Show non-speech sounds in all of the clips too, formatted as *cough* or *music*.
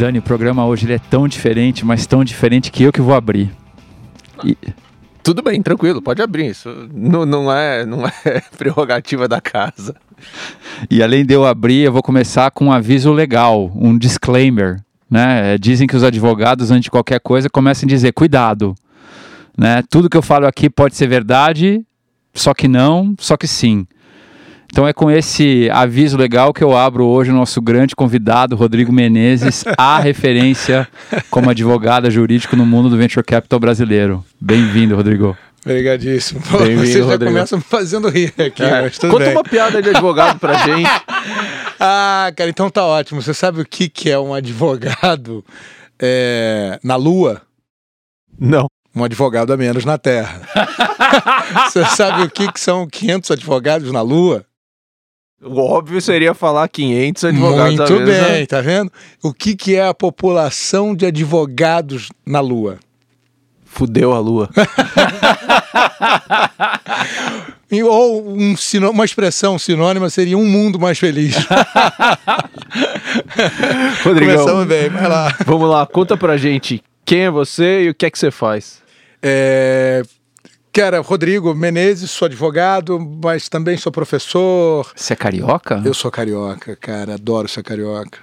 Dani, o programa hoje ele é tão diferente, mas tão diferente que eu que vou abrir. E... Tudo bem, tranquilo, pode abrir. Isso não, não, é, não é *laughs* prerrogativa da casa. E além de eu abrir, eu vou começar com um aviso legal, um disclaimer. Né? Dizem que os advogados, antes de qualquer coisa, começam a dizer: cuidado. Né? Tudo que eu falo aqui pode ser verdade, só que não, só que sim. Então é com esse aviso legal que eu abro hoje o nosso grande convidado, Rodrigo Menezes, a *laughs* referência como advogado jurídico no mundo do venture capital brasileiro. Bem-vindo, Rodrigo. Obrigadíssimo. Você já Rodrigo. começa me fazendo rir aqui. É. Conta bem. uma piada de advogado pra *laughs* gente. ah, cara, então tá ótimo. Você sabe o que, que é um advogado é, na Lua? Não um advogado a menos na Terra. *laughs* Você sabe o que, que são 500 advogados na Lua? O óbvio seria falar 500 advogados Muito menos, bem, né? tá vendo? O que, que é a população de advogados na Lua? Fudeu a Lua. *laughs* Ou um, uma expressão sinônima seria um mundo mais feliz. *laughs* Rodrigão, Começamos bem, vai lá. Vamos lá, conta pra gente quem é você e o que é que você faz? É, Cara, Rodrigo Menezes, sou advogado, mas também sou professor. Você é carioca? Eu sou carioca, cara, adoro ser carioca.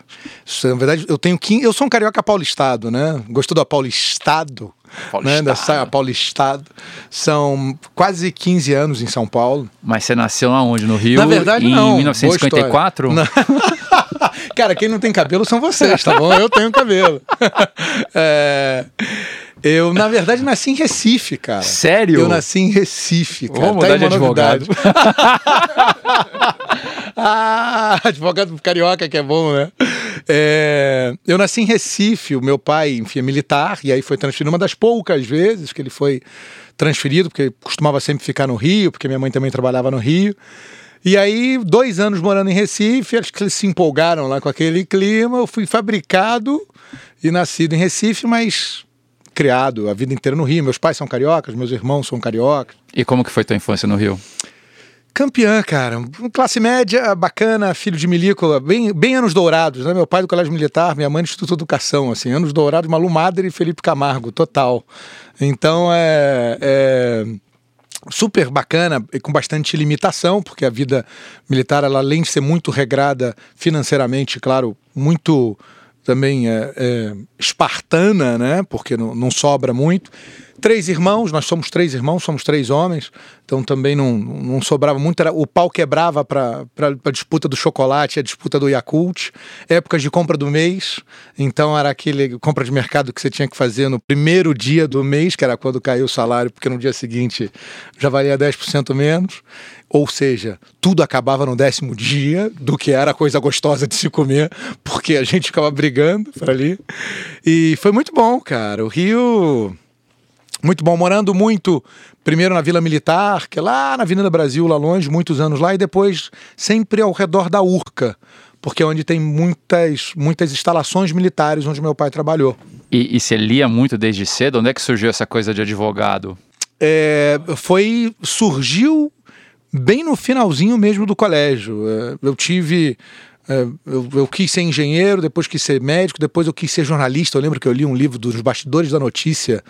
Na verdade, eu tenho 15, eu sou um carioca paulistado, né? Gostou do paulistado? Paulistado. Né? Dessa, paulistado. São quase 15 anos em São Paulo. Mas você nasceu aonde? No Rio? Na verdade, em não. Em 1954? *laughs* Não. *laughs* Cara, quem não tem cabelo são vocês, tá bom? Eu tenho cabelo. *laughs* é... Eu, na verdade, nasci em Recife, cara. Sério? Eu nasci em Recife, cara. Vamos tá mudar de advogado. *laughs* ah, advogado carioca que é bom, né? É, eu nasci em Recife, o meu pai, enfim, é militar, e aí foi transferido uma das poucas vezes que ele foi transferido, porque costumava sempre ficar no Rio, porque minha mãe também trabalhava no Rio. E aí, dois anos morando em Recife, acho que eles se empolgaram lá com aquele clima. Eu fui fabricado e nascido em Recife, mas criado a vida inteira no Rio. Meus pais são cariocas, meus irmãos são cariocas. E como que foi tua infância no Rio? Campeã, cara. Classe média, bacana, filho de milícola, bem, bem anos dourados, né? Meu pai do colégio militar, minha mãe do Instituto de Educação, assim, anos dourados, Malu Madre e Felipe Camargo, total. Então é, é super bacana e com bastante limitação, porque a vida militar, ela, além de ser muito regrada financeiramente, claro, muito também é, é, espartana, né? Porque não, não, sobra muito. Três irmãos, nós somos três irmãos, somos três homens, então também não, não sobrava muito. Era, o pau quebrava para a disputa do chocolate, a disputa do Yakult, épocas de compra do mês, então era aquele compra de mercado que você tinha que fazer no primeiro dia do mês, que era quando caiu o salário, porque no dia seguinte já valia 10% menos. Ou seja, tudo acabava no décimo dia do que era coisa gostosa de se comer, porque a gente ficava brigando por ali. E foi muito bom, cara. O Rio. Muito bom, morando muito, primeiro na Vila Militar, que é lá na Avenida Brasil, lá longe, muitos anos lá, e depois sempre ao redor da Urca, porque é onde tem muitas, muitas instalações militares onde meu pai trabalhou. E, e você lia muito desde cedo? Onde é que surgiu essa coisa de advogado? É, foi surgiu bem no finalzinho mesmo do colégio. É, eu tive. É, eu, eu, quis ser engenheiro, depois quis ser médico, depois eu quis ser jornalista. Eu lembro que eu li um livro dos Bastidores da Notícia,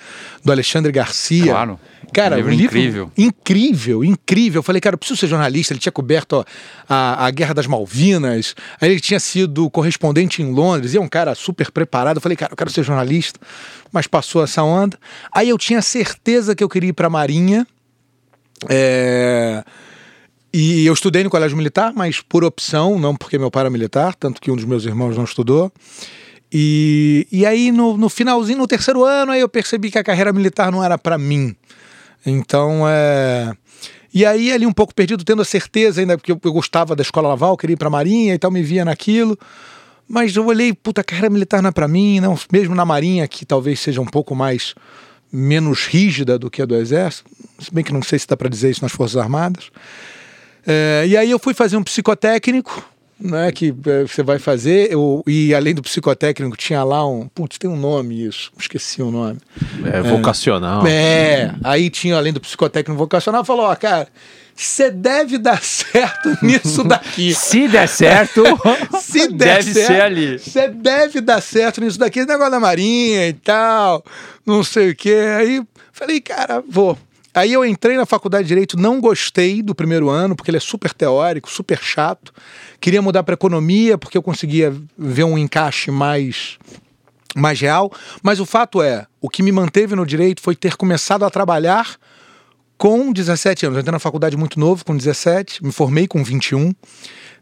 do Alexandre Garcia. Claro. Cara, um livro, um livro incrível. Incrível, incrível. Eu falei, cara, eu preciso ser jornalista. Ele tinha coberto ó, a, a Guerra das Malvinas, aí ele tinha sido correspondente em Londres, e é um cara super preparado. Eu falei, cara, eu quero ser jornalista. Mas passou essa onda. Aí eu tinha certeza que eu queria ir para a Marinha. É e eu estudei no colégio militar, mas por opção, não porque meu pai era militar, tanto que um dos meus irmãos não estudou. E, e aí, no, no finalzinho, no terceiro ano, aí eu percebi que a carreira militar não era para mim. Então, é. E aí, ali um pouco perdido, tendo a certeza ainda, porque eu, eu gostava da escola naval, queria ir pra Marinha e tal, me via naquilo. Mas eu olhei, puta, a carreira militar não é pra mim, não, mesmo na Marinha, que talvez seja um pouco mais menos rígida do que a do Exército, se bem que não sei se dá para dizer isso nas Forças Armadas. É, e aí eu fui fazer um psicotécnico né, que eh, você vai fazer, eu, e além do psicotécnico tinha lá um, putz, tem um nome isso, esqueci o nome. É, vocacional. É, aí tinha além do psicotécnico vocacional, falou, ó, cara, você deve dar *laughs* certo nisso daqui. Se der certo, *laughs* Se der deve certo, ser ali. Você deve dar certo nisso daqui, esse negócio da marinha e tal, não sei o quê. Aí falei, cara, vou. Aí eu entrei na faculdade de Direito, não gostei do primeiro ano, porque ele é super teórico, super chato. Queria mudar para economia, porque eu conseguia ver um encaixe mais, mais real. Mas o fato é, o que me manteve no direito foi ter começado a trabalhar com 17 anos. Eu entrei na faculdade muito novo, com 17, me formei com 21.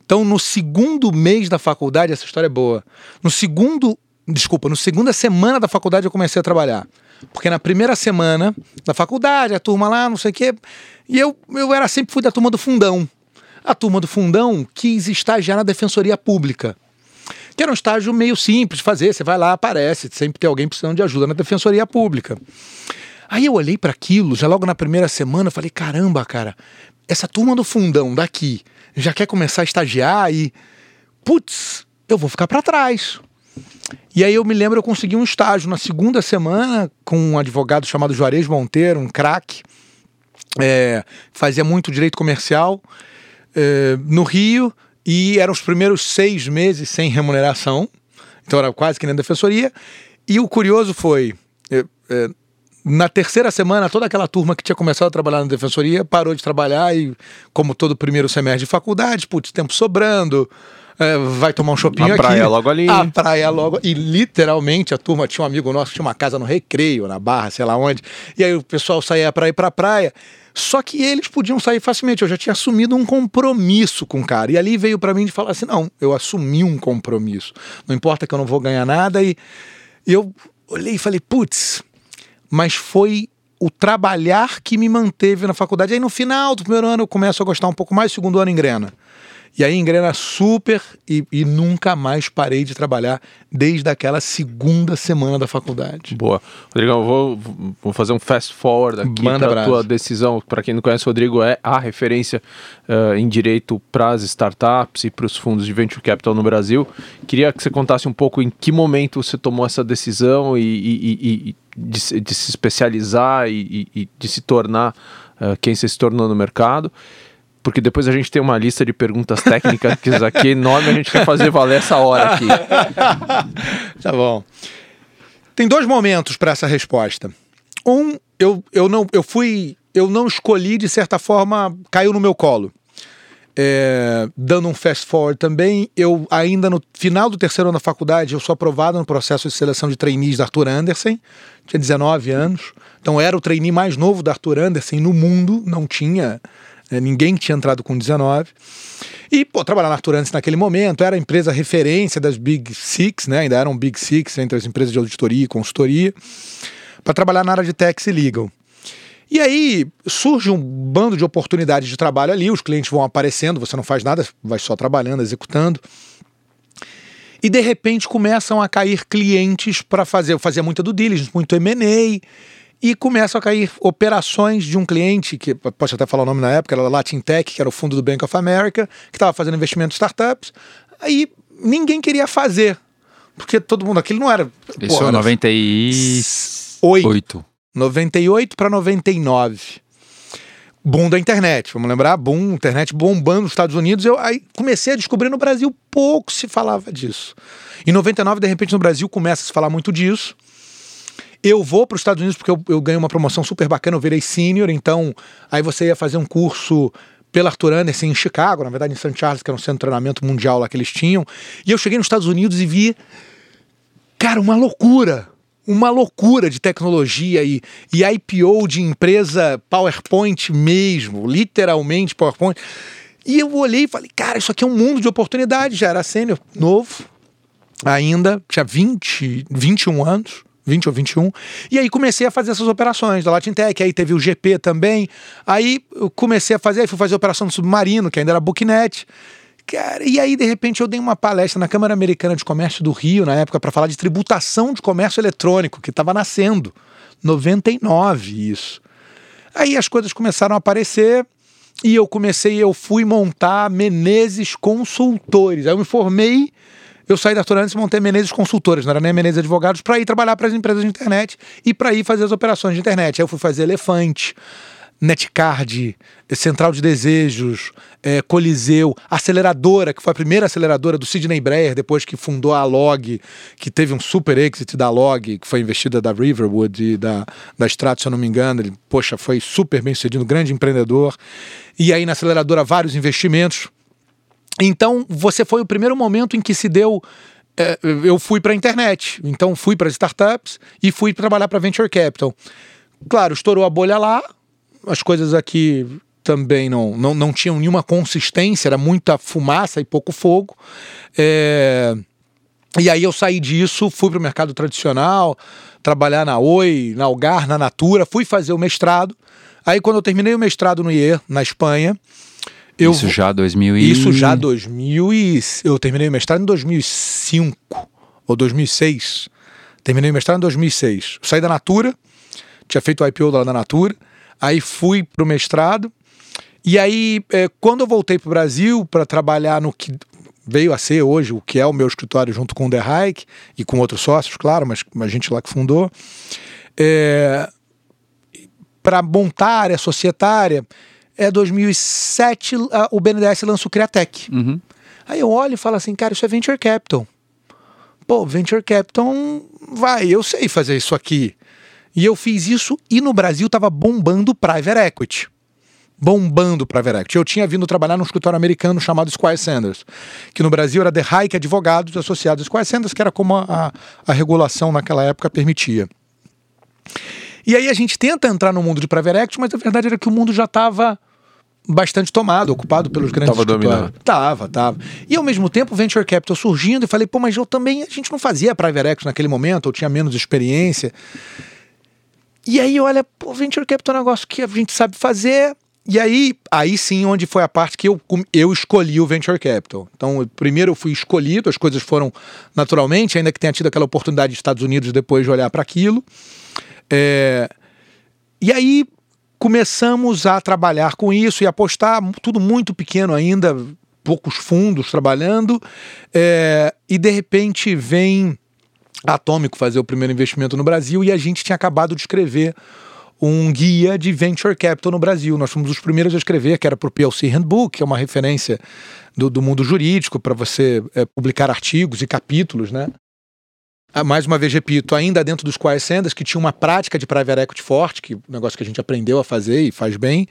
Então, no segundo mês da faculdade, essa história é boa. No segundo, desculpa, no segunda semana da faculdade eu comecei a trabalhar. Porque na primeira semana da faculdade, a turma lá, não sei o quê, e eu, eu era sempre fui da turma do fundão. A turma do fundão quis estagiar na defensoria pública. Que era um estágio meio simples de fazer, você vai lá, aparece, sempre tem alguém precisando de ajuda na defensoria pública. Aí eu olhei para aquilo, já logo na primeira semana, falei: caramba, cara, essa turma do fundão daqui já quer começar a estagiar e. Putz, eu vou ficar para trás. E aí eu me lembro, eu consegui um estágio na segunda semana com um advogado chamado Juarez Monteiro, um craque. É, fazia muito direito comercial é, no Rio e eram os primeiros seis meses sem remuneração. Então era quase que nem defensoria. E o curioso foi. é, é, na terceira semana, toda aquela turma que tinha começado a trabalhar na defensoria parou de trabalhar e, como todo primeiro semestre de faculdade, putz, tempo sobrando, vai tomar um shopping A aqui. praia logo ali. A praia logo. E literalmente a turma tinha um amigo nosso que tinha uma casa no recreio, na barra, sei lá onde. E aí o pessoal saía para ir pra praia. Só que eles podiam sair facilmente. Eu já tinha assumido um compromisso com o cara. E ali veio para mim de falar assim: não, eu assumi um compromisso. Não importa que eu não vou ganhar nada. E, e eu olhei e falei: putz, mas foi o trabalhar que me manteve na faculdade. Aí no final do primeiro ano eu começo a gostar um pouco mais, segundo ano engrena. E aí engrena super e, e nunca mais parei de trabalhar desde aquela segunda semana da faculdade. Boa. Rodrigão, vou, vou fazer um fast forward aqui para a tua decisão. Para quem não conhece, o Rodrigo é a referência eh, em direito para as startups e para os fundos de venture capital no Brasil. Queria que você contasse um pouco em que momento você tomou essa decisão e, e- e- de, se- de se especializar e, de se tornar eh, quem você se tornou no mercado. Porque depois a gente tem uma lista de perguntas técnicas aqui enorme, a gente quer fazer valer essa hora aqui. *laughs* Tá bom. Tem dois momentos para essa resposta. Um, eu, eu não eu fui eu não escolhi de certa forma caiu no meu colo. É, dando um fast forward também, eu ainda no final do terceiro ano da faculdade, eu sou aprovado no processo de seleção de trainees da Arthur Andersen, tinha 19 anos, então era o trainee mais novo da Arthur Andersen no mundo, não tinha é, ninguém tinha entrado com 19. E, pô, trabalhar na Arthur Andersen naquele momento era a empresa referência das Big Six, né? Ainda eram Big Six entre as empresas de auditoria e consultoria, para trabalhar na área de tax e legal. E aí surge um bando de oportunidades de trabalho ali, os clientes vão aparecendo, você não faz nada, vai só trabalhando, executando. E de repente começam a cair clientes para fazer, eu fazia muita do diligence, muito M&A, e começam a cair operações de um cliente, que posso até falar o nome na época, era Latin Tech, que era o fundo do Bank of America, que estava fazendo investimento em startups. Aí ninguém queria fazer, porque todo mundo, aquilo não era... Isso Pô, é era 98. Oito. 98 para 99. Boom da internet, vamos lembrar? Boom, internet bombando nos Estados Unidos. Eu aí comecei a descobrir no Brasil, pouco se falava disso. Em 99, de repente, no Brasil começa a se falar muito disso. Eu vou para os Estados Unidos porque eu, eu ganhei uma promoção super bacana, eu virei sênior, então aí você ia fazer um curso pela Arthur Anderson em Chicago, na verdade em St. Charles, que era um centro de treinamento mundial lá que eles tinham. E eu cheguei nos Estados Unidos e vi Cara, uma loucura. Uma loucura de tecnologia e, e IPO de empresa PowerPoint mesmo, literalmente PowerPoint. E eu olhei e falei, cara, isso aqui é um mundo de oportunidade. Já era sênior, novo, ainda, tinha 20, 21 anos. 20 ou 21. E aí comecei a fazer essas operações da Latin Tech, aí teve o GP também. Aí eu comecei a fazer, aí fui fazer a operação do submarino, que ainda era Booknet. Cara, e aí, de repente, eu dei uma palestra na Câmara Americana de Comércio do Rio, na época, para falar de tributação de comércio eletrônico, que estava nascendo. 99, isso. Aí as coisas começaram a aparecer, e eu comecei, eu fui montar Menezes Consultores. Aí eu me formei, eu saí da Arthur e montei Menezes Consultores, não era nem Menezes Advogados, para ir trabalhar para as empresas de internet e para ir fazer as operações de internet. Aí eu fui fazer Elefante, Netcard, Central de Desejos, é, Coliseu, Aceleradora, que foi a primeira aceleradora do Sidney Breyer, depois que fundou a Log, que teve um super exit da Log, que foi investida da Riverwood e da, da Strato, se eu não me engano. Ele, poxa, foi super bem sucedido, grande empreendedor. E aí na aceleradora vários investimentos. Então, você foi o primeiro momento em que se deu é, eu fui para a internet, então fui para startups e fui trabalhar para venture capital. Claro, estourou a bolha lá, as coisas aqui também não, não, não tinham nenhuma consistência, era muita fumaça e pouco fogo. É... E aí eu saí disso, fui para o mercado tradicional, trabalhar na Oi, na Algar, na Natura, fui fazer o mestrado. Aí quando eu terminei o mestrado no IE, na Espanha, eu, isso já 2000 e... Isso já 2000 e... Eu terminei o mestrado em 2005 ou 2006. Terminei o mestrado em 2006. saí da Natura, tinha feito o IPO lá da Natura, Aí fui para o mestrado. E aí, é, quando eu voltei para o Brasil para trabalhar no que veio a ser hoje, o que é o meu escritório junto com o The Hike e com outros sócios, claro, mas a gente lá que fundou, é, para montar a área societária, é 2007 a, o BNDES lança o Criatec. Uhum. Aí eu olho e falo assim, cara, isso é Venture Capital. Pô, Venture Capital, vai, eu sei fazer isso aqui. E eu fiz isso e no Brasil estava bombando private equity. Bombando private equity. Eu tinha vindo trabalhar num escritório americano chamado Squire Sanders, que no Brasil era The Hike Advogados Associados Squire Sanders, que era como a, a regulação naquela época permitia. E aí a gente tenta entrar no mundo de private equity, mas a verdade era que o mundo já estava bastante tomado, ocupado pelos grandes tava dominando. Tava, tava. E ao mesmo tempo venture capital surgindo e falei, pô, mas eu também a gente não fazia private equity naquele momento, eu tinha menos experiência. E aí, olha, o venture capital é um negócio que a gente sabe fazer. E aí, aí sim, onde foi a parte que eu, eu escolhi o venture capital. Então, primeiro eu fui escolhido, as coisas foram naturalmente, ainda que tenha tido aquela oportunidade dos Estados Unidos depois de olhar para aquilo. É, e aí começamos a trabalhar com isso e apostar, tudo muito pequeno ainda, poucos fundos trabalhando, é, e de repente vem Atômico fazer o primeiro investimento no Brasil e a gente tinha acabado de escrever um guia de venture capital no Brasil. Nós fomos os primeiros a escrever, que era para o PLC Handbook, que é uma referência do, do mundo jurídico para você é, publicar artigos e capítulos, né? Ah, mais uma vez, repito, ainda dentro dos quais sendas, que tinha uma prática de private equity forte, que é um negócio que a gente aprendeu a fazer e faz bem,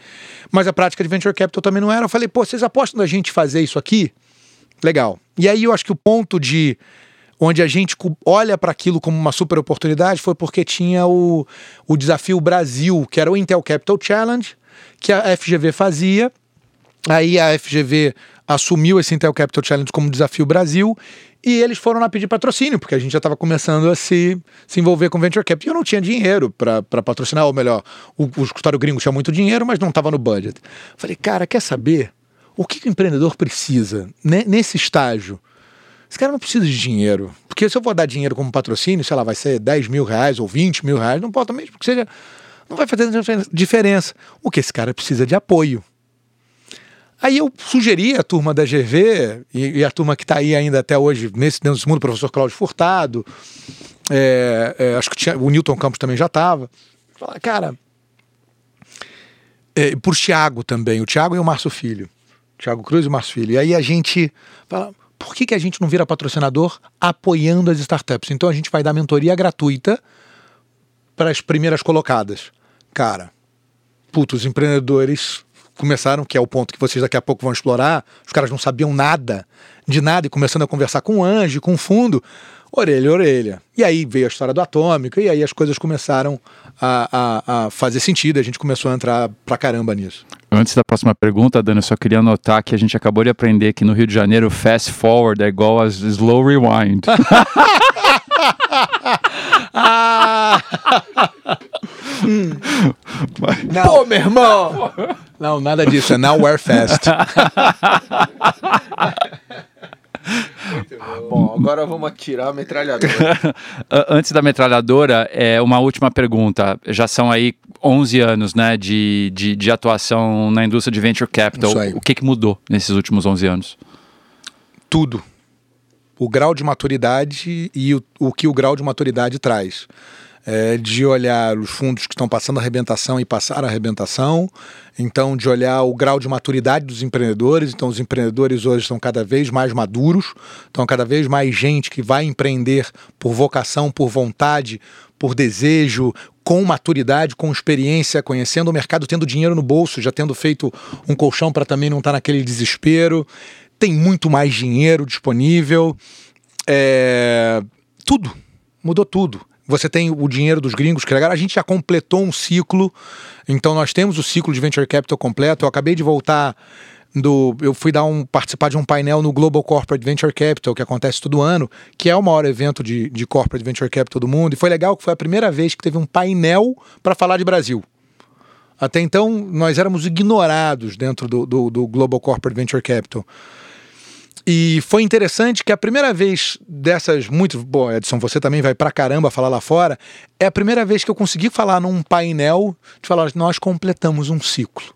mas a prática de venture capital também não era. Eu falei, pô, vocês apostam da gente fazer isso aqui? Legal. E aí eu acho que o ponto de onde a gente olha para aquilo como uma super oportunidade foi porque tinha o, o desafio Brasil, que era o Intel Capital Challenge, que a FGV fazia. Aí a FGV assumiu esse Intel Capital Challenge como desafio Brasil e eles foram lá pedir patrocínio, porque a gente já estava começando a se, se envolver com Venture Capital. E eu não tinha dinheiro para patrocinar, ou melhor, o, o escritório gringo tinha muito dinheiro, mas não estava no budget. Falei, cara, quer saber? O que, que o empreendedor precisa nesse estágio? Esse cara não precisa de dinheiro. Porque se eu vou dar dinheiro como patrocínio, sei lá, vai ser 10 mil reais ou 20 mil reais, não pode mesmo, porque seja. Não vai fazer diferença. O que esse cara precisa de apoio. Aí eu sugeri a turma da GV e, e a turma que está aí ainda até hoje nesse dentro desse mundo, o professor Cláudio Furtado, é, é, acho que tinha, o Newton Campos também já estava. Cara, é, por Thiago também, o Thiago e o Márcio Filho. Thiago Cruz e o Márcio Filho. E aí a gente fala, por que, que a gente não vira patrocinador apoiando as startups? Então a gente vai dar mentoria gratuita para as primeiras colocadas. Cara, puto, os empreendedores começaram, que é o ponto que vocês daqui a pouco vão explorar, os caras não sabiam nada de nada e começando a conversar com o anjo, com o fundo, orelha orelha. E aí veio a história do atômico, e aí as coisas começaram a, a, a fazer sentido, a gente começou a entrar pra caramba nisso. Antes da próxima pergunta, Dani, eu só queria anotar que a gente acabou de aprender que no Rio de Janeiro fast forward é igual a slow rewind. *laughs* *laughs* *laughs* ah. Hum. Não. Pô, meu irmão! Não, nada disso, é now we're fast. *laughs* Bom, agora vamos atirar a metralhadora. *laughs* Antes da metralhadora, é uma última pergunta. Já são aí 11 anos né, de, de, de, atuação na indústria de venture capital. O que, que mudou nesses últimos 11 anos? Tudo. O grau de maturidade e o, o que o grau de maturidade traz é, de olhar os fundos que estão passando a arrebentação e passar a arrebentação, então de olhar o grau de maturidade dos empreendedores. Então, os empreendedores hoje estão cada vez mais maduros, estão cada vez mais gente que vai empreender por vocação, por vontade, por desejo, com maturidade, com experiência, conhecendo o mercado, tendo dinheiro no bolso, já tendo feito um colchão para também não estar tá naquele desespero. Tem muito mais dinheiro disponível. É... Tudo. Mudou tudo. Você tem o dinheiro dos gringos que legal. A gente já completou um ciclo, então nós temos o ciclo de venture capital completo. Eu acabei de voltar do, eu fui dar um participar de um painel no Global Corporate Venture Capital que acontece todo ano, que é o maior evento de, de corporate venture capital do mundo. E foi legal que foi a primeira vez que teve um painel para falar de Brasil. Até então nós éramos ignorados dentro do, do, do Global Corporate Venture Capital. E foi interessante que a primeira vez dessas muito. Bom, Edson, você também vai pra caramba falar lá fora. É a primeira vez que eu consegui falar num painel de falar, nós completamos um ciclo.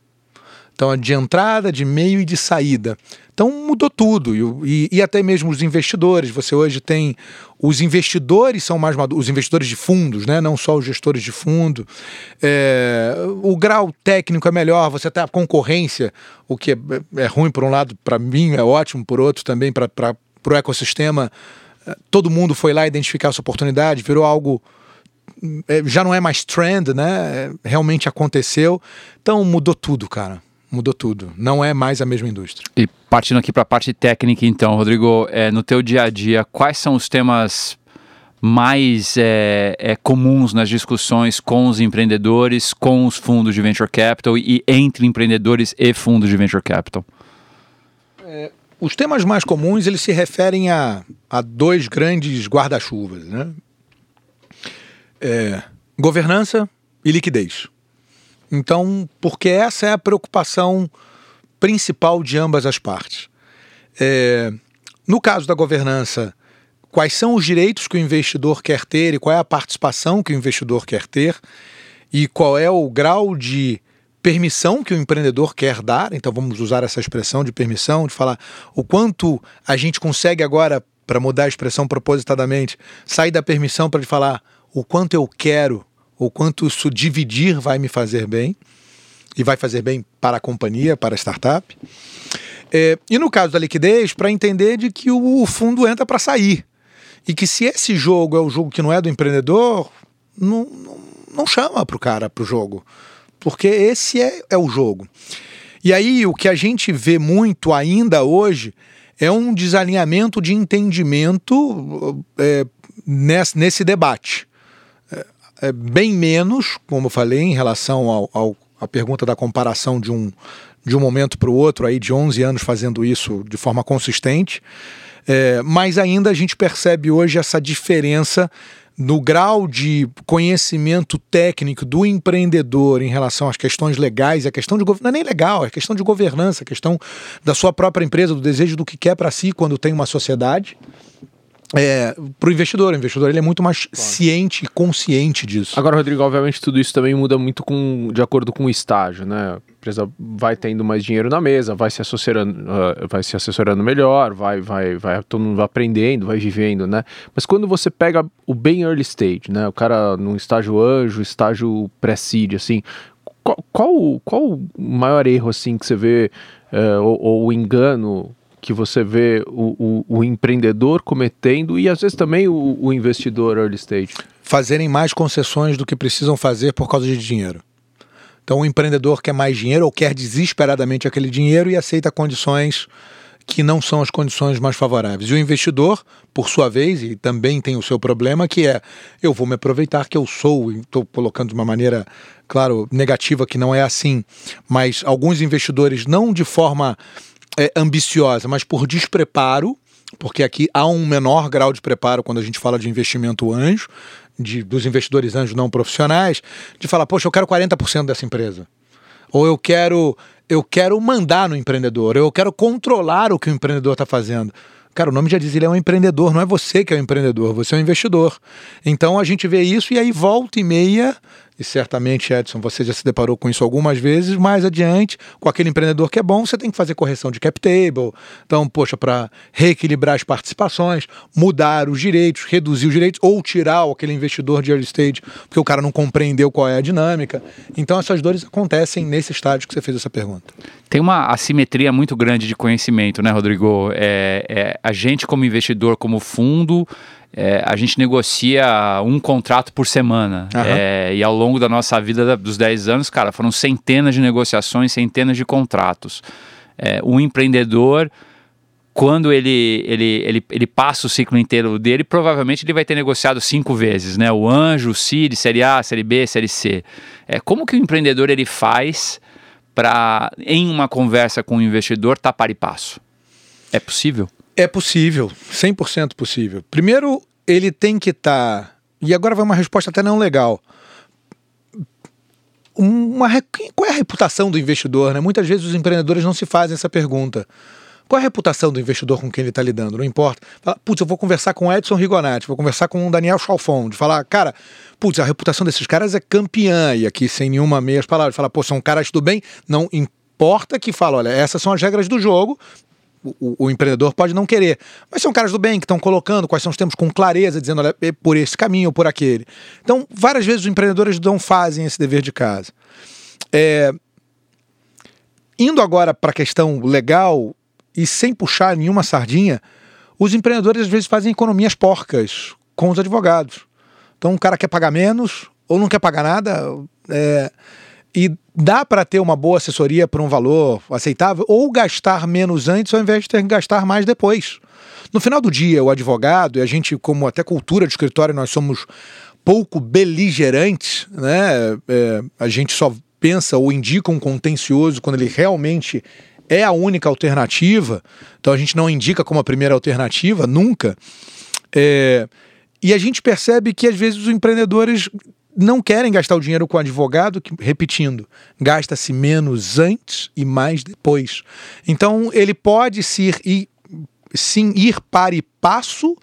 Então, de entrada, de meio e de saída. Então, mudou tudo. E, e, até mesmo os investidores. Você hoje tem. Os investidores são mais maduros, os investidores de fundos, né? não só os gestores de fundo. É, o grau técnico é melhor, você tem a concorrência, o que é, é ruim por um lado, para mim é ótimo, por outro também para o ecossistema. Todo mundo foi lá identificar essa oportunidade, virou algo é, já não é mais trend, né? Realmente aconteceu. Então mudou tudo, cara mudou tudo. Não é mais a mesma indústria. E partindo aqui para a parte técnica, então, Rodrigo, é, no teu dia a dia, quais são os temas mais é, é, comuns nas discussões com os empreendedores, com os fundos de venture capital e entre empreendedores e fundos de venture capital? É, os temas mais comuns eles se referem a, a dois grandes guarda-chuvas, né? É, governança e liquidez. Então, porque essa é a preocupação principal de ambas as partes. É, no caso da governança, quais são os direitos que o investidor quer ter e qual é a participação que o investidor quer ter e qual é o grau de permissão que o empreendedor quer dar. Então, vamos usar essa expressão de permissão, de falar o quanto a gente consegue agora, para mudar a expressão propositadamente, sair da permissão para falar o quanto eu quero o quanto isso dividir vai me fazer bem e vai fazer bem para a companhia, para a startup. É, e no caso da liquidez, para entender de que o, o fundo entra para sair. E que se esse jogo é o jogo que não é do empreendedor, não, não, não chama para o cara para o jogo. Porque esse é, é o jogo. E aí o que a gente vê muito ainda hoje é um desalinhamento de entendimento é, nesse, nesse debate é, bem menos, como eu falei, em relação ao, ao, à pergunta da comparação de um, de um momento para o outro, aí de 11 anos fazendo isso de forma consistente. É, mas ainda a gente percebe hoje essa diferença no grau de conhecimento técnico do empreendedor em relação às questões legais, a questão de não é nem legal, é questão de governança, a questão da sua própria empresa, do desejo do que quer para si quando tem uma sociedade é, para o investidor. O investidor ele é muito mais claro. ciente e consciente disso. Agora, Rodrigo, obviamente tudo isso também muda muito com, de acordo com o estágio, né? A empresa vai tendo mais dinheiro na mesa, vai se assessorando, uh, vai se assessorando melhor, vai, vai, vai, todo mundo vai aprendendo, vai vivendo, né? Mas quando você pega o bem early stage, né? O cara num estágio anjo, estágio pré-seed, assim, qual, qual, qual o maior erro, assim, que você vê, uh, ou, ou o engano que você vê o, o, o, empreendedor cometendo e às vezes também o, o, investidor early stage? Fazerem mais concessões do que precisam fazer por causa de dinheiro. Então o empreendedor quer mais dinheiro ou quer desesperadamente aquele dinheiro e aceita condições que não são as condições mais favoráveis. E o investidor, por sua vez, e também tem o seu problema, que é eu vou me aproveitar que eu sou, estou colocando de uma maneira, claro, negativa, que não é assim, mas alguns investidores, não de forma é, ambiciosa, mas por despreparo, porque aqui há um menor grau de preparo quando a gente fala de investimento anjo, de, dos investidores anjos não profissionais, de falar, poxa, eu quero 40% dessa empresa. Ou eu quero, eu quero mandar no empreendedor, eu quero controlar o que o empreendedor está fazendo. Cara, o nome já diz, ele é um empreendedor, não é você que é o empreendedor, você é o investidor. Então a gente vê isso e aí volta e meia e certamente, Edson, você já se deparou com isso algumas vezes, mais adiante, com aquele empreendedor que é bom, você tem que fazer correção de cap table. Então, poxa, para reequilibrar as participações, mudar os direitos, reduzir os direitos, ou tirar aquele investidor de early stage, porque o cara não compreendeu qual é a dinâmica. Então, essas dores acontecem nesse estágio que você fez essa pergunta. Tem uma assimetria muito grande de conhecimento, né, Rodrigo? É, é a gente, como investidor, como fundo, é, a gente negocia um contrato por semana. Uhum. É, e ao longo da nossa vida, dos 10 anos, cara, foram centenas de negociações, centenas de contratos. É, o empreendedor, quando ele, ele, ele, ele passa o ciclo inteiro dele, provavelmente ele vai ter negociado cinco vezes, né? O anjo, o CID, série A, série B, série C. É, como que o empreendedor ele faz para, em uma conversa com o investidor, tapar e passo? É possível? É possível, 100% possível. Primeiro, ele tem que estar. Tá, e agora vai uma resposta até não legal. Uma, qual é a reputação do investidor? Né? Muitas vezes os empreendedores não se fazem essa pergunta. Qual é a reputação do investidor com quem ele está lidando? Não importa. Fala, putz, eu vou conversar com Edson Rigonati, vou conversar com o Daniel Chalfon, de falar, cara, putz, a reputação desses caras é campeã, e aqui sem nenhuma meias palavras, falar, pô, são caras do bem, não importa que fala, olha, essas são as regras do jogo, o, o, empreendedor pode não querer. Mas são caras do bem que estão colocando quais são os termos com clareza, dizendo, olha, é por esse caminho ou por aquele. Então, várias vezes os empreendedores não fazem esse dever de casa. É... Indo agora para a questão legal e sem puxar nenhuma sardinha, os empreendedores às vezes fazem economias porcas com os advogados. Então, o cara quer pagar menos ou não quer pagar nada. É... E dá para ter uma boa assessoria por um valor aceitável ou gastar menos antes ao invés de ter que gastar mais depois. No final do dia, o advogado, e a gente, como até cultura de escritório, nós somos pouco beligerantes, né? É, a gente só pensa ou indica um contencioso quando ele realmente é a única alternativa, então a gente não indica como a primeira alternativa, nunca. É, e a gente percebe que às vezes os empreendedores não querem gastar o dinheiro com advogado, que, repetindo, gasta-se menos antes e mais depois. Então, ele pode se ir, sim ir para e passo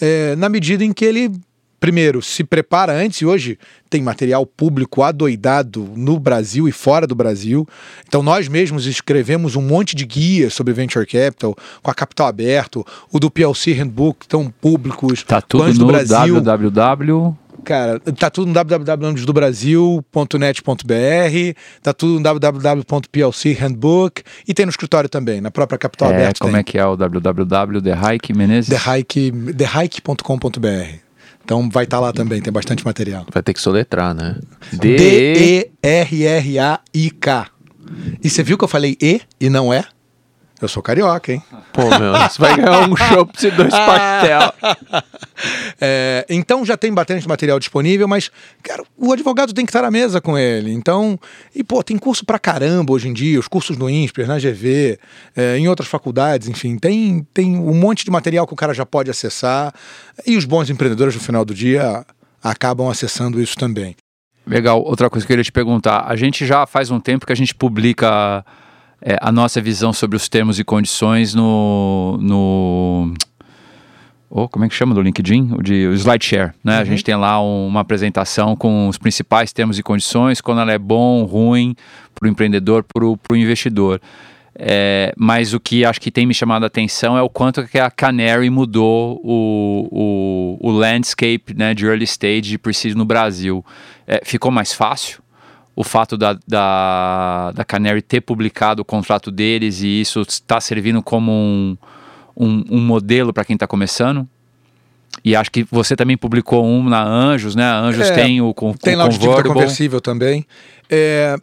é, na medida em que ele, primeiro, se prepara antes, e hoje tem material público adoidado no Brasil e fora do Brasil. Então, nós mesmos escrevemos um monte de guias sobre Venture Capital, com a Capital Aberto, o do PLC Handbook, estão públicos. Está tudo no Brasil. www Cara, tá tudo no www.dobrasil.net.br, tá tudo no www.plchandbook e tem no escritório também, na própria Capital é, Aberta. Como tem. é que é o www Hike Menezes? TheHike.com.br. Então vai estar tá lá também, tem bastante material. Vai ter que soletrar, né? D-E-R-R-A-I-K. E você viu que eu falei E e não é? Eu sou carioca, hein? Pô, meu, você vai ganhar um chopp e dois *laughs* pastel. É, então já tem bastante material disponível, mas, cara, o advogado tem que estar à mesa com ele. Então, e pô, tem curso pra caramba hoje em dia, os cursos no INSPER, na GV, é, em outras faculdades, enfim, tem, tem um monte de material que o cara já pode acessar. E os bons empreendedores, no final do dia, acabam acessando isso também. Legal. Outra coisa que eu queria te perguntar: a gente já faz um tempo que a gente publica é, a nossa visão sobre os termos e condições no. no oh, como é que chama do LinkedIn? O de o SlideShare. Né? Uhum. A gente tem lá um, uma apresentação com os principais termos e condições, quando ela é bom, ruim para o empreendedor, para o investidor. É, mas o que acho que tem me chamado a atenção é o quanto que a Canary mudou o, o, o landscape né, de early stage de Precision no Brasil. É, ficou mais fácil? O fato da, da, da Canary ter publicado o contrato deles e isso está servindo como um, um, um modelo para quem está começando? E acho que você também publicou um na Anjos, né? A Anjos é, tem o com, Tem lá o dívida conversível também. É,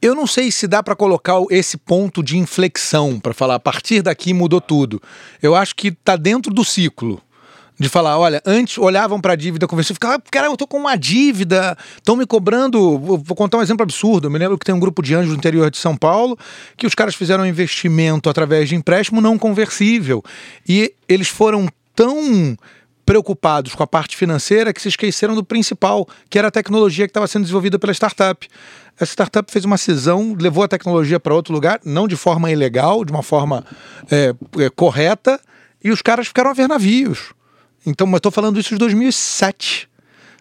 eu não sei se dá para colocar esse ponto de inflexão para falar a partir daqui mudou tudo. Eu acho que está dentro do ciclo de falar, olha, antes olhavam para a dívida conversível ficavam, cara, eu tô com uma dívida, estão me cobrando. Vou contar um exemplo absurdo. Eu me lembro que tem um grupo de anjos no interior de São Paulo que os caras fizeram um investimento através de empréstimo não conversível e eles foram tão preocupados com a parte financeira que se esqueceram do principal, que era a tecnologia que estava sendo desenvolvida pela startup. Essa startup fez uma cisão, levou a tecnologia para outro lugar, não de forma ilegal, de uma forma é, é, correta, e os caras ficaram a ver navios. Então, eu estou falando isso de 2007.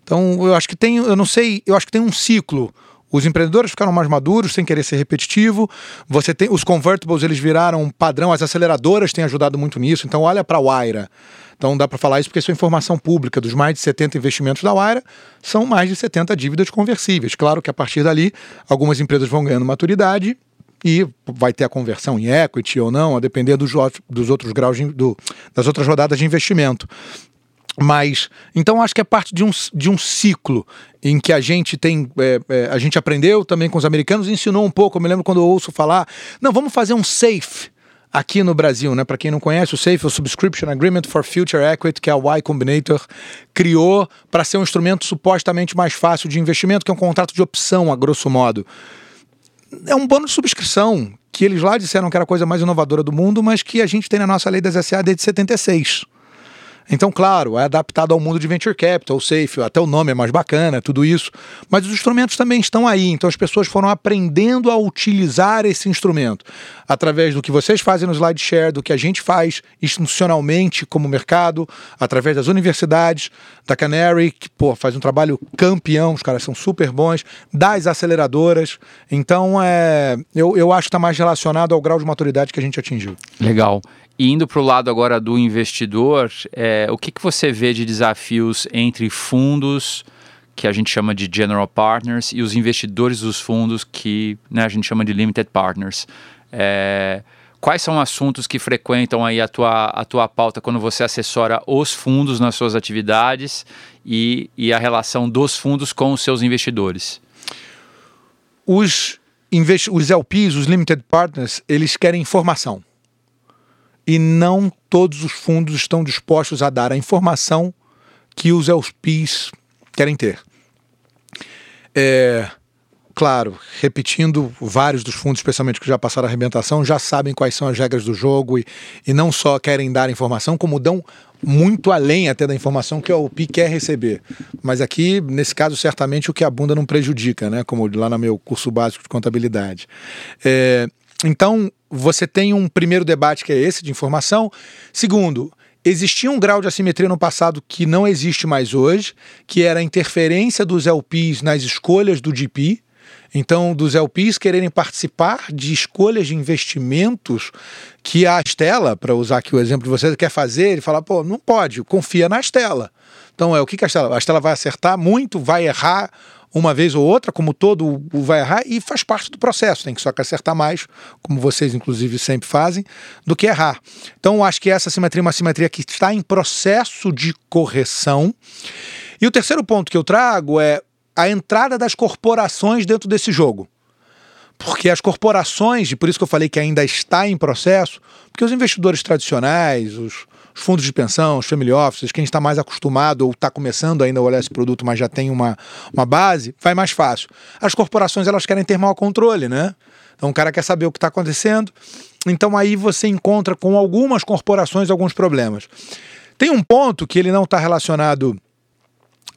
Então, eu acho que tem, eu não sei, eu acho que tem um ciclo. Os empreendedores ficaram mais maduros, sem querer ser repetitivo. Você tem os convertibles, eles viraram um padrão, as aceleradoras têm ajudado muito nisso. Então, olha para a Waira. Então dá para falar isso porque isso é informação pública. Dos mais de 70 investimentos da Waira, são mais de 70 dívidas conversíveis. Claro que a partir dali, algumas empresas vão ganhando maturidade e vai ter a conversão em equity ou não, a depender dos, dos outros graus de, do, das outras rodadas de investimento. Mas, então acho que é parte de um, de um ciclo em que a gente tem, é, é, a gente aprendeu também com os americanos, ensinou um pouco. Eu me lembro quando eu ouço falar, não, vamos fazer um safe aqui no Brasil, né? Para quem não conhece, o SAFE, o Subscription Agreement for Future Equity, que é a Y Combinator criou para ser um instrumento supostamente mais fácil de investimento, que é um contrato de opção, a grosso modo. É um bônus de subscrição que eles lá disseram que era a coisa mais inovadora do mundo, mas que a gente tem na nossa lei das SA desde 76. Então, claro, é adaptado ao mundo de venture capital, safe, até o nome é mais bacana, tudo isso. Mas os instrumentos também estão aí, então as pessoas foram aprendendo a utilizar esse instrumento através do que vocês fazem no SlideShare, do que a gente faz institucionalmente como mercado, através das universidades, da Canary, que pô, faz um trabalho campeão, os caras são super bons, das aceleradoras. Então, é, eu, eu acho que está mais relacionado ao grau de maturidade que a gente atingiu. Legal. E indo para o lado agora do investidor, é, o que, que você vê de desafios entre fundos, que a gente chama de general partners, e os investidores dos fundos, que né, a gente chama de limited partners? É, quais são assuntos que frequentam aí a tua, a tua pauta quando você assessora os fundos nas suas atividades e, e a relação dos fundos com os seus investidores? Os, os LPs, os limited partners, eles querem informação e não todos os fundos estão dispostos a dar a informação que os LPs querem ter. É, claro, repetindo, vários dos fundos, especialmente que já passaram a arrebentação, já sabem quais são as regras do jogo e, e não só querem dar informação, como dão muito além até da informação que o LP quer receber. Mas aqui, nesse caso, certamente o que a bunda não prejudica, né? Como lá no meu curso básico de contabilidade. É, então, você tem um primeiro debate que é esse de informação. Segundo, existia um grau de assimetria no passado que não existe mais hoje, que era a interferência dos LPs nas escolhas do GP. Então, dos LPs quererem participar de escolhas de investimentos que a Stella, para usar aqui o exemplo de você, quer fazer, ele fala, pô, não pode, confia na Stella. Então, é o que, que a Stella? A Stella vai acertar muito, vai errar uma vez ou outra, como todo vai errar, e faz parte do processo. Tem que só que acertar mais, como vocês, inclusive, sempre fazem, do que errar. Então, acho que essa simetria é uma simetria que está em processo de correção. E o terceiro ponto que eu trago é a entrada das corporações dentro desse jogo. Porque as corporações, e por isso que eu falei que ainda está em processo, porque os investidores tradicionais, os, os fundos de pensão, os family offices, quem está mais acostumado ou está começando ainda a olhar esse produto, mas já tem uma, uma base, vai mais fácil. As corporações elas querem ter maior controle, né? Então o cara quer saber o que está acontecendo. Então aí você encontra com algumas corporações alguns problemas. Tem um ponto que ele não está relacionado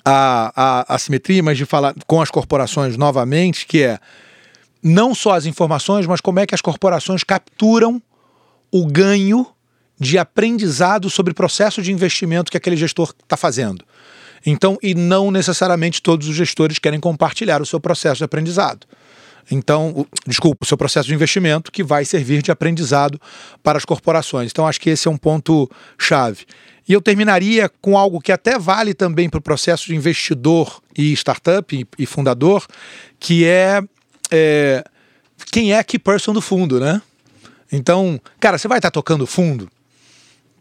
à, à assimetria, mas de falar com as corporações novamente, que é não só as informações, mas como é que as corporações capturam o ganho de aprendizado sobre o processo de investimento que aquele gestor está fazendo. Então, e não necessariamente todos os gestores querem compartilhar o seu processo de aprendizado. Então, o, desculpa, o seu processo de investimento que vai servir de aprendizado para as corporações. Então, acho que esse é um ponto chave. E eu terminaria com algo que até vale também para o processo de investidor e startup e, e fundador, que é, é, quem é a key person do fundo, né? Então, cara, você vai estar tocando fundo?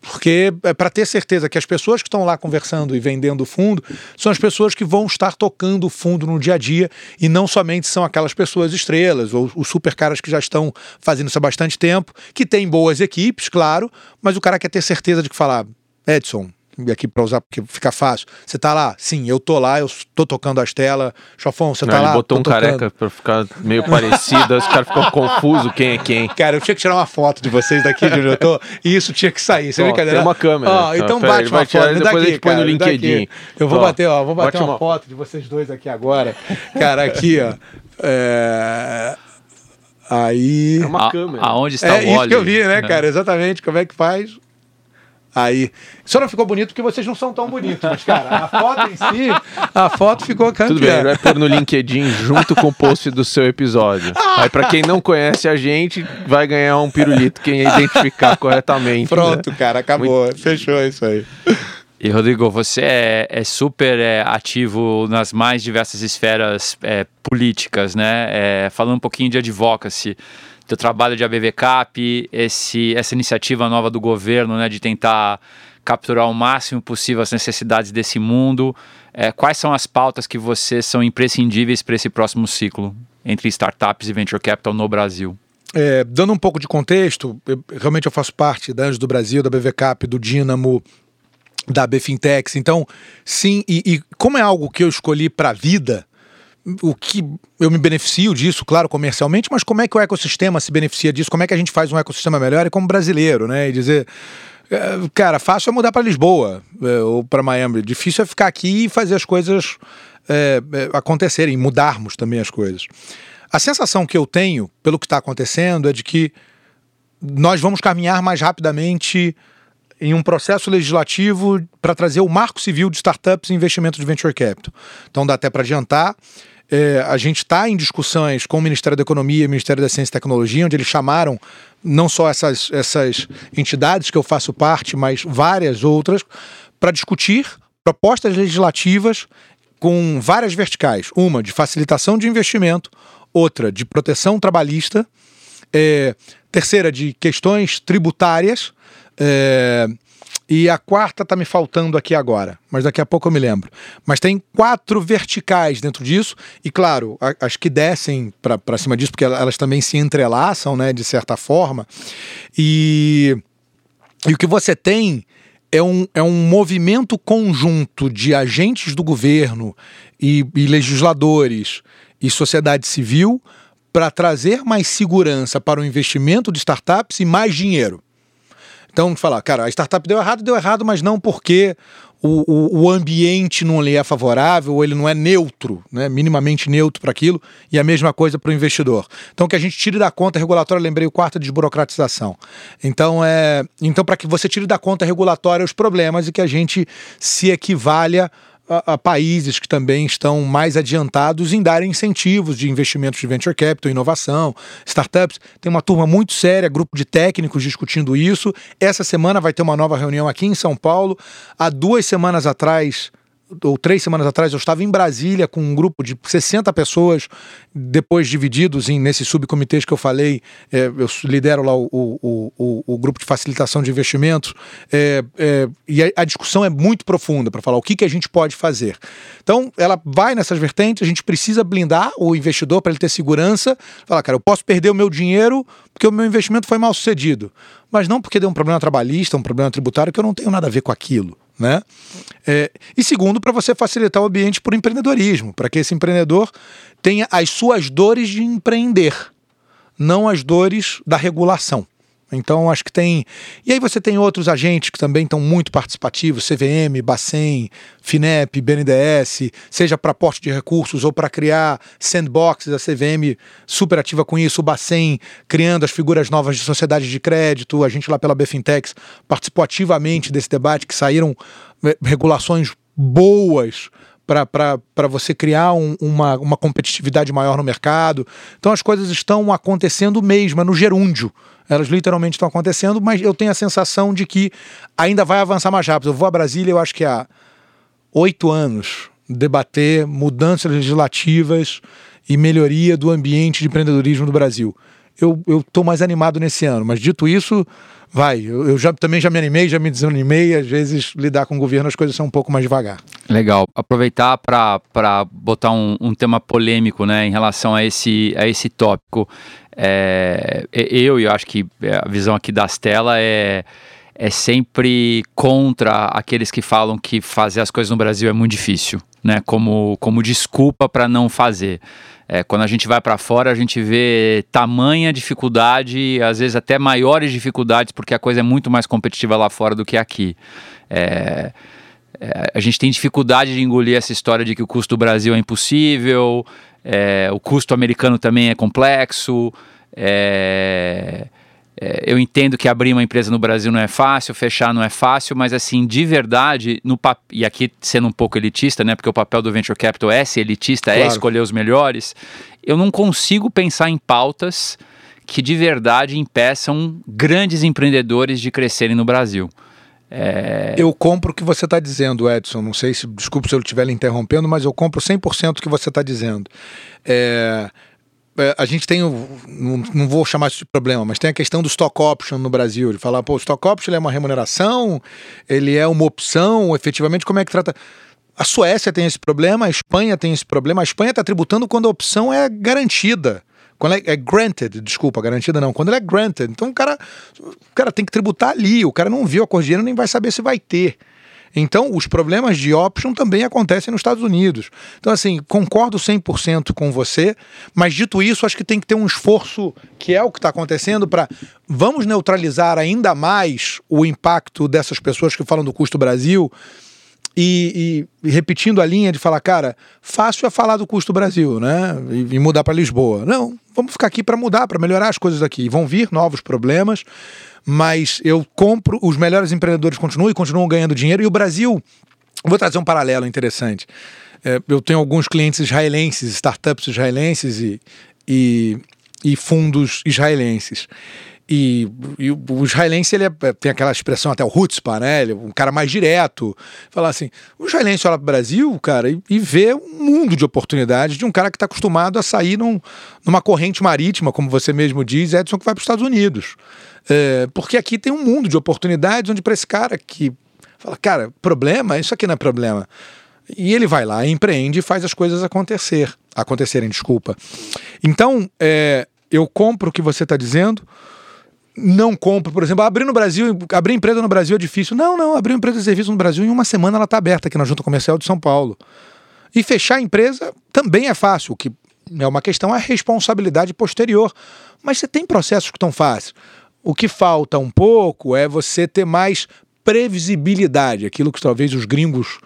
Porque é para ter certeza que as pessoas que estão lá conversando e vendendo fundo são as pessoas que vão estar tocando o fundo no dia a dia e não somente são aquelas pessoas estrelas ou os super caras que já estão fazendo isso há bastante tempo, que têm boas equipes, claro, mas o cara quer ter certeza de que falar, Edson, aqui para usar porque fica fácil. Você tá lá? Sim, eu tô lá, eu tô tocando as telas. Chofão, você tá ele lá? botou um tocando. careca pra ficar meio parecido, os caras ficam confusos quem é quem. *laughs* Cara, eu tinha que tirar uma foto de vocês daqui de onde eu tô e isso tinha que sair. Você Ó, brincadeira? tem uma câmera. Ó, Tá, então pera bate ele uma tirar foto depois a daqui, gente põe no daqui. LinkedIn. Eu vou Ó, bater, ó, vou bater bate uma, uma- foto de vocês dois aqui agora. Cara, aqui, ó. É... Aí. É uma A- câmera. Aonde está É o isso óleo? que eu vi, né, cara? Exatamente. Como é que faz? Aí, só não ficou bonito porque vocês não são tão bonitos, mas, cara, a foto em si, a foto ficou campeã. Tudo bem, vai pôr no LinkedIn junto com o post do seu episódio. Aí, para quem não conhece a gente, vai ganhar um pirulito quem identificar corretamente. Né? Pronto, né? cara, acabou. Muito... Fechou isso aí. E Rodrigo, você é, é super é, ativo nas mais diversas esferas é, políticas, né? É, falando um pouquinho de advocacy, teu trabalho de ABVCAP, esse, essa iniciativa nova do governo, né, de tentar capturar o máximo possível as necessidades desse mundo. É, quais são as pautas que vocês são imprescindíveis para esse próximo ciclo entre startups e venture capital no Brasil? É, dando um pouco de contexto, eu, realmente eu faço parte da Anjos do Brasil, da BVCAP, do Dínamo, da Bfintex. Então, sim, e, e como é algo que eu escolhi para a vida, o que eu me beneficio disso, claro, comercialmente, mas como é que o ecossistema se beneficia disso? Como é que a gente faz um ecossistema melhor e como brasileiro, né? E dizer, é, cara, fácil é mudar para Lisboa é, ou para Miami, difícil é ficar aqui e fazer as coisas é, é, acontecerem, mudarmos também as coisas. A sensação que eu tenho, pelo que está acontecendo, é de que nós vamos caminhar mais rapidamente em um processo legislativo para trazer o marco civil de startups e investimento de venture capital. Então dá até para adiantar. É, a gente está em discussões com o Ministério da Economia e o Ministério da Ciência e Tecnologia, onde eles chamaram não só essas, essas entidades que eu faço parte, mas várias outras, para discutir propostas legislativas com várias verticais. Uma de facilitação de investimento, outra de proteção trabalhista, é, terceira de questões tributárias é, e a quarta tá me faltando aqui agora, mas daqui a pouco eu me lembro. Mas tem quatro verticais dentro disso, e claro, as que descem para cima disso, porque elas também se entrelaçam, né, de certa forma. E, e o que você tem é um, é um movimento conjunto de agentes do governo e, e legisladores e sociedade civil para trazer mais segurança para o investimento de startups e mais dinheiro. Então, falar, cara, a startup deu errado, deu errado, mas não porque o, o, o, ambiente não lhe é favorável, ou ele não é neutro, né, minimamente neutro para aquilo, e a mesma coisa para o investidor. Então, que a gente tire da conta regulatória, lembrei o quarto, desburocratização. Então, é, então para que você tire da conta regulatória os problemas e que a gente se equivalha a, a, países que também estão mais adiantados em dar incentivos de investimentos de venture capital, inovação, startups. Tem uma turma muito séria, grupo de técnicos discutindo isso. Essa semana vai ter uma nova reunião aqui em São Paulo. Há duas semanas atrás, ou três semanas atrás, eu estava em Brasília com um grupo de 60 pessoas, depois divididos em, nesses subcomitês que eu falei, é, eu lidero lá o, o, o, o, grupo de facilitação de investimentos, é, é, e a, a, discussão é muito profunda para falar o que, que a gente pode fazer. Então, ela vai nessas vertentes, a gente precisa blindar o investidor para ele ter segurança, falar, cara, eu posso perder o meu dinheiro porque o meu investimento foi mal sucedido, mas não porque deu um problema trabalhista, um problema tributário, que eu não tenho nada a ver com aquilo. Né? É, e segundo, para você facilitar o ambiente para o empreendedorismo, para que esse empreendedor tenha as suas dores de empreender, não as dores da regulação. Então, acho que tem. E aí você tem outros agentes que também estão muito participativos: CVM, Bacen, FINEP, BNDES, seja para aporte de recursos ou para criar sandboxes. A CVM super ativa com isso, o Bacen criando as figuras novas de sociedade de crédito. A gente lá pela Bfintex participou ativamente desse debate, que saíram eh, regulações boas para você criar um, uma, uma competitividade maior no mercado. Então as coisas estão acontecendo mesmo, é no gerúndio. Elas literalmente estão acontecendo, mas eu tenho a sensação de que ainda vai avançar mais rápido. Eu vou a Brasília, eu acho que há oito anos, debater mudanças legislativas e melhoria do ambiente de empreendedorismo do Brasil. Eu estou mais animado nesse ano, mas dito isso, vai. Eu, eu, já, também já me animei, já me desanimei. Às vezes, lidar com o governo, as coisas são um pouco mais devagar. Legal. Aproveitar para botar um, um, tema polêmico né, em relação a esse, a esse tópico. É, eu, e eu acho que a visão aqui das telas é, é sempre contra aqueles que falam que fazer as coisas no Brasil é muito difícil, né? Como, como desculpa para não fazer. É, quando a gente vai para fora, a gente vê tamanha dificuldade, às vezes até maiores dificuldades, porque a coisa é muito mais competitiva lá fora do que aqui. É, é, a gente tem dificuldade de engolir essa história de que o custo do Brasil é impossível, é, o custo americano também é complexo. É, é, eu entendo que abrir uma empresa no Brasil não é fácil, fechar não é fácil, mas assim, de verdade, no pap... e aqui sendo um pouco elitista, né? Porque o papel do Venture Capital é ser elitista, é Claro. é escolher os melhores. Eu não consigo pensar em pautas que de verdade impeçam grandes empreendedores de crescerem no Brasil. É, Eu compro o que você está dizendo, Edson. Não sei se, desculpe se eu estiver lhe interrompendo, mas eu compro 100% o que você está dizendo. É, é, a gente tem, não, não vou chamar isso de problema, mas tem a questão do stock option no Brasil. De falar, pô, o stock option ele é uma remuneração, ele é uma opção, efetivamente, como é que trata. A Suécia tem esse problema, a Espanha tem esse problema. A Espanha está tributando quando a opção é garantida. Quando é, é granted, desculpa, garantida não. Quando ela é granted. Então o cara, o cara tem que tributar ali. O cara não viu a cor de dinheiro, nem vai saber se vai ter. Então, os problemas de option também acontecem nos Estados Unidos. Então, assim, concordo 100% com você, mas dito isso, acho que tem que ter um esforço, que é o que está acontecendo, para vamos neutralizar ainda mais o impacto dessas pessoas que falam do custo Brasil e, e- repetindo a linha de falar, cara, fácil é falar do custo Brasil, né? E, e mudar para Lisboa. Não, vamos ficar aqui para mudar, para melhorar as coisas aqui. Vão vir novos problemas, mas eu compro, os melhores empreendedores continuam e continuam ganhando dinheiro. E o Brasil, vou trazer um paralelo interessante. É, eu tenho alguns clientes israelenses, startups israelenses e, e, e fundos israelenses. E, e o, o israelense ele é- tem aquela expressão até o chutzpah, né? Ele é um cara mais direto. Falar assim, o israelense olha para o Brasil, cara, e, e vê um mundo de oportunidades de um cara que está acostumado a sair num- numa corrente marítima, como você mesmo diz, Edson, que vai para os Estados Unidos. É, porque aqui tem um mundo de oportunidades onde para esse cara que fala, cara, problema, isso aqui não é problema. E ele vai lá, empreende e faz as coisas acontecer, acontecerem, desculpa. Então, é, eu compro o que você está dizendo, não compro, por exemplo, abrir no Brasil, abrir empresa no Brasil é difícil. Não, não, abrir empresa de serviço no Brasil em uma semana ela está aberta aqui na Junta Comercial de São Paulo. E fechar a empresa também é fácil, o que é uma questão é responsabilidade posterior. Mas você tem processos que estão fáceis. O que falta um pouco é você ter mais previsibilidade, aquilo que talvez os gringos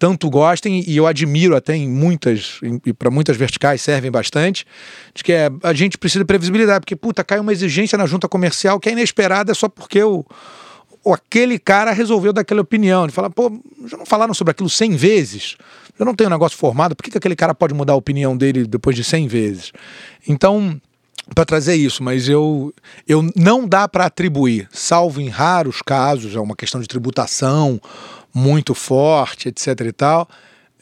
tanto gostem e eu admiro até em muitas e para muitas verticais servem bastante, de que é, a gente precisa de previsibilidade, porque puta, cai uma exigência na junta comercial que é inesperada só porque o ou aquele cara resolveu dar aquela opinião. Ele fala, pô, já não falaram sobre aquilo 100 vezes? Eu não tenho um negócio formado, por que, que aquele cara pode mudar a opinião dele depois de 100 vezes? Então, para trazer isso, mas eu, eu não dá para atribuir, salvo em raros casos, é uma questão de tributação muito forte, etc e tal.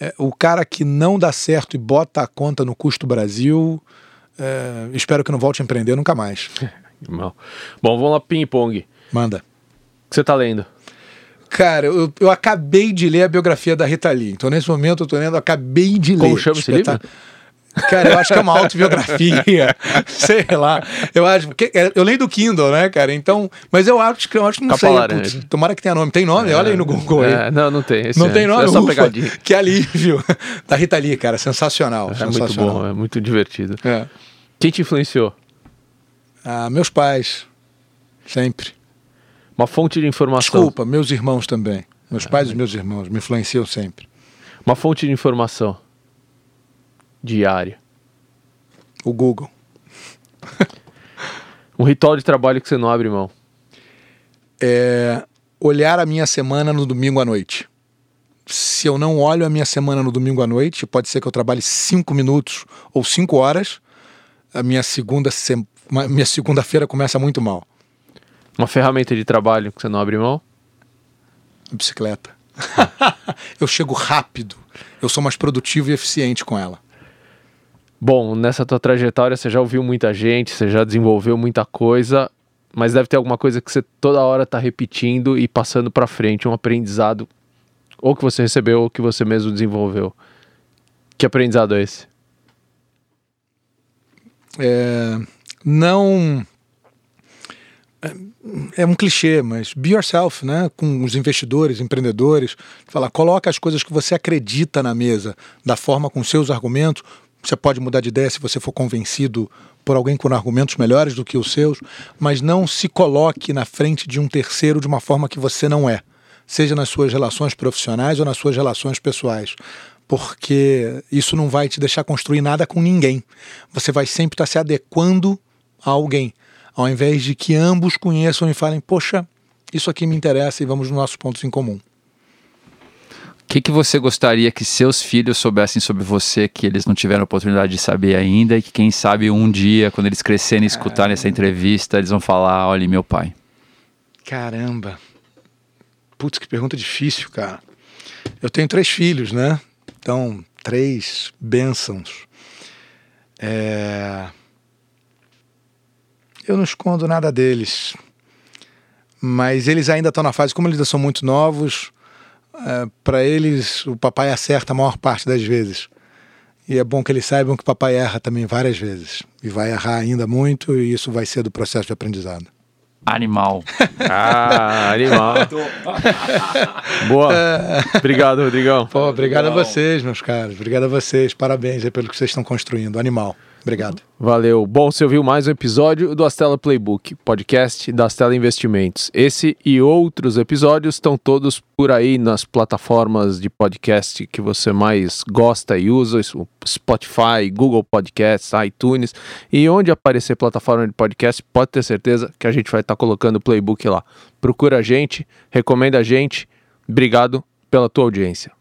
é, o cara que não dá certo e bota a conta no custo Brasil, é, espero que não volte a empreender nunca mais. *laughs* Bom, vamos lá, ping-pong. Manda. O que você tá lendo? Cara, eu, eu acabei de ler a biografia da Rita Lee. Então, nesse momento, eu tô lendo, acabei de ler. Como chama esse Espetá- Cara, eu acho que é uma autobiografia. *laughs* sei lá. Eu acho. que- é, Eu leio do Kindle, né, cara? Então. Mas eu acho que eu acho que não Capa sei. laranja. putz, tomara que tenha nome. Tem nome? Olha aí no Google aí. É, não, não tem. Esse Não é, tem nome? É só Ufa, pegadinha. Que alívio. Da Rita Lee, cara. Sensacional. É muito sensacional. bom, é muito divertido. É. Quem te influenciou? Ah, meus pais. Sempre. Uma fonte de informação. Desculpa, meus irmãos também. Meus pais e meus irmãos me influenciam sempre. Uma fonte de informação diária. O Google. *laughs* Um ritual de trabalho que você não abre mão. é olhar a minha semana no domingo à noite. Se eu não olho a minha semana no domingo à noite, pode ser que eu trabalhe cinco minutos ou cinco horas, a minha segunda ma- minha segunda-feira começa muito mal. Uma ferramenta de trabalho que você não abre mão. A bicicleta. *laughs* eu chego rápido. Eu sou mais produtivo e eficiente com ela. Bom, nessa tua trajetória você já ouviu muita gente, você já desenvolveu muita coisa, mas deve ter alguma coisa que você toda hora tá repetindo e passando pra frente, um aprendizado ou que você recebeu ou que você mesmo desenvolveu. Que aprendizado é esse? É, não. é- É um clichê, mas be yourself, né? Com os investidores, empreendedores. Falar, coloca as coisas que você acredita na mesa, da forma com seus argumentos. Você pode mudar de ideia se você for convencido por alguém com argumentos melhores do que os seus, mas não se coloque na frente de um terceiro de uma forma que você não é, seja nas suas relações profissionais ou nas suas relações pessoais porque isso não vai te deixar construir nada com ninguém. Você vai sempre estar se adequando a alguém. ao invés de que ambos conheçam e falem, poxa, isso aqui me interessa e vamos nos nossos pontos em comum. O que, que você gostaria que seus filhos soubessem sobre você que eles não tiveram oportunidade de saber ainda e que quem sabe um dia, quando eles crescerem e escutarem essa entrevista, eles vão falar, olha, meu pai. Caramba. Putz, que pergunta difícil, cara. Eu tenho três filhos, né? Então, três bênçãos. É... Eu não escondo nada deles. Mas eles ainda estão na fase, como eles ainda são muito novos, é, para eles o papai acerta a maior parte das vezes. E é bom que eles saibam que o papai erra também várias vezes. E vai errar ainda muito, e isso vai ser do processo de aprendizado. Animal. *laughs* Ah, animal. *laughs* Boa. Obrigado, Rodrigão. Pô, obrigado a vocês, meus caros. Obrigado a vocês. Parabéns aí pelo que vocês estão construindo. Animal. Obrigado. Valeu. Bom, você ouviu mais um episódio do Astela Playbook, podcast da Astela Investimentos. Esse e outros episódios estão todos por aí nas plataformas de podcast que você mais gosta e usa, Spotify, Google Podcasts, iTunes e onde aparecer plataforma de podcast, pode ter certeza que a gente vai estar colocando o Playbook lá. Procura a gente, recomenda a gente. Obrigado pela tua audiência.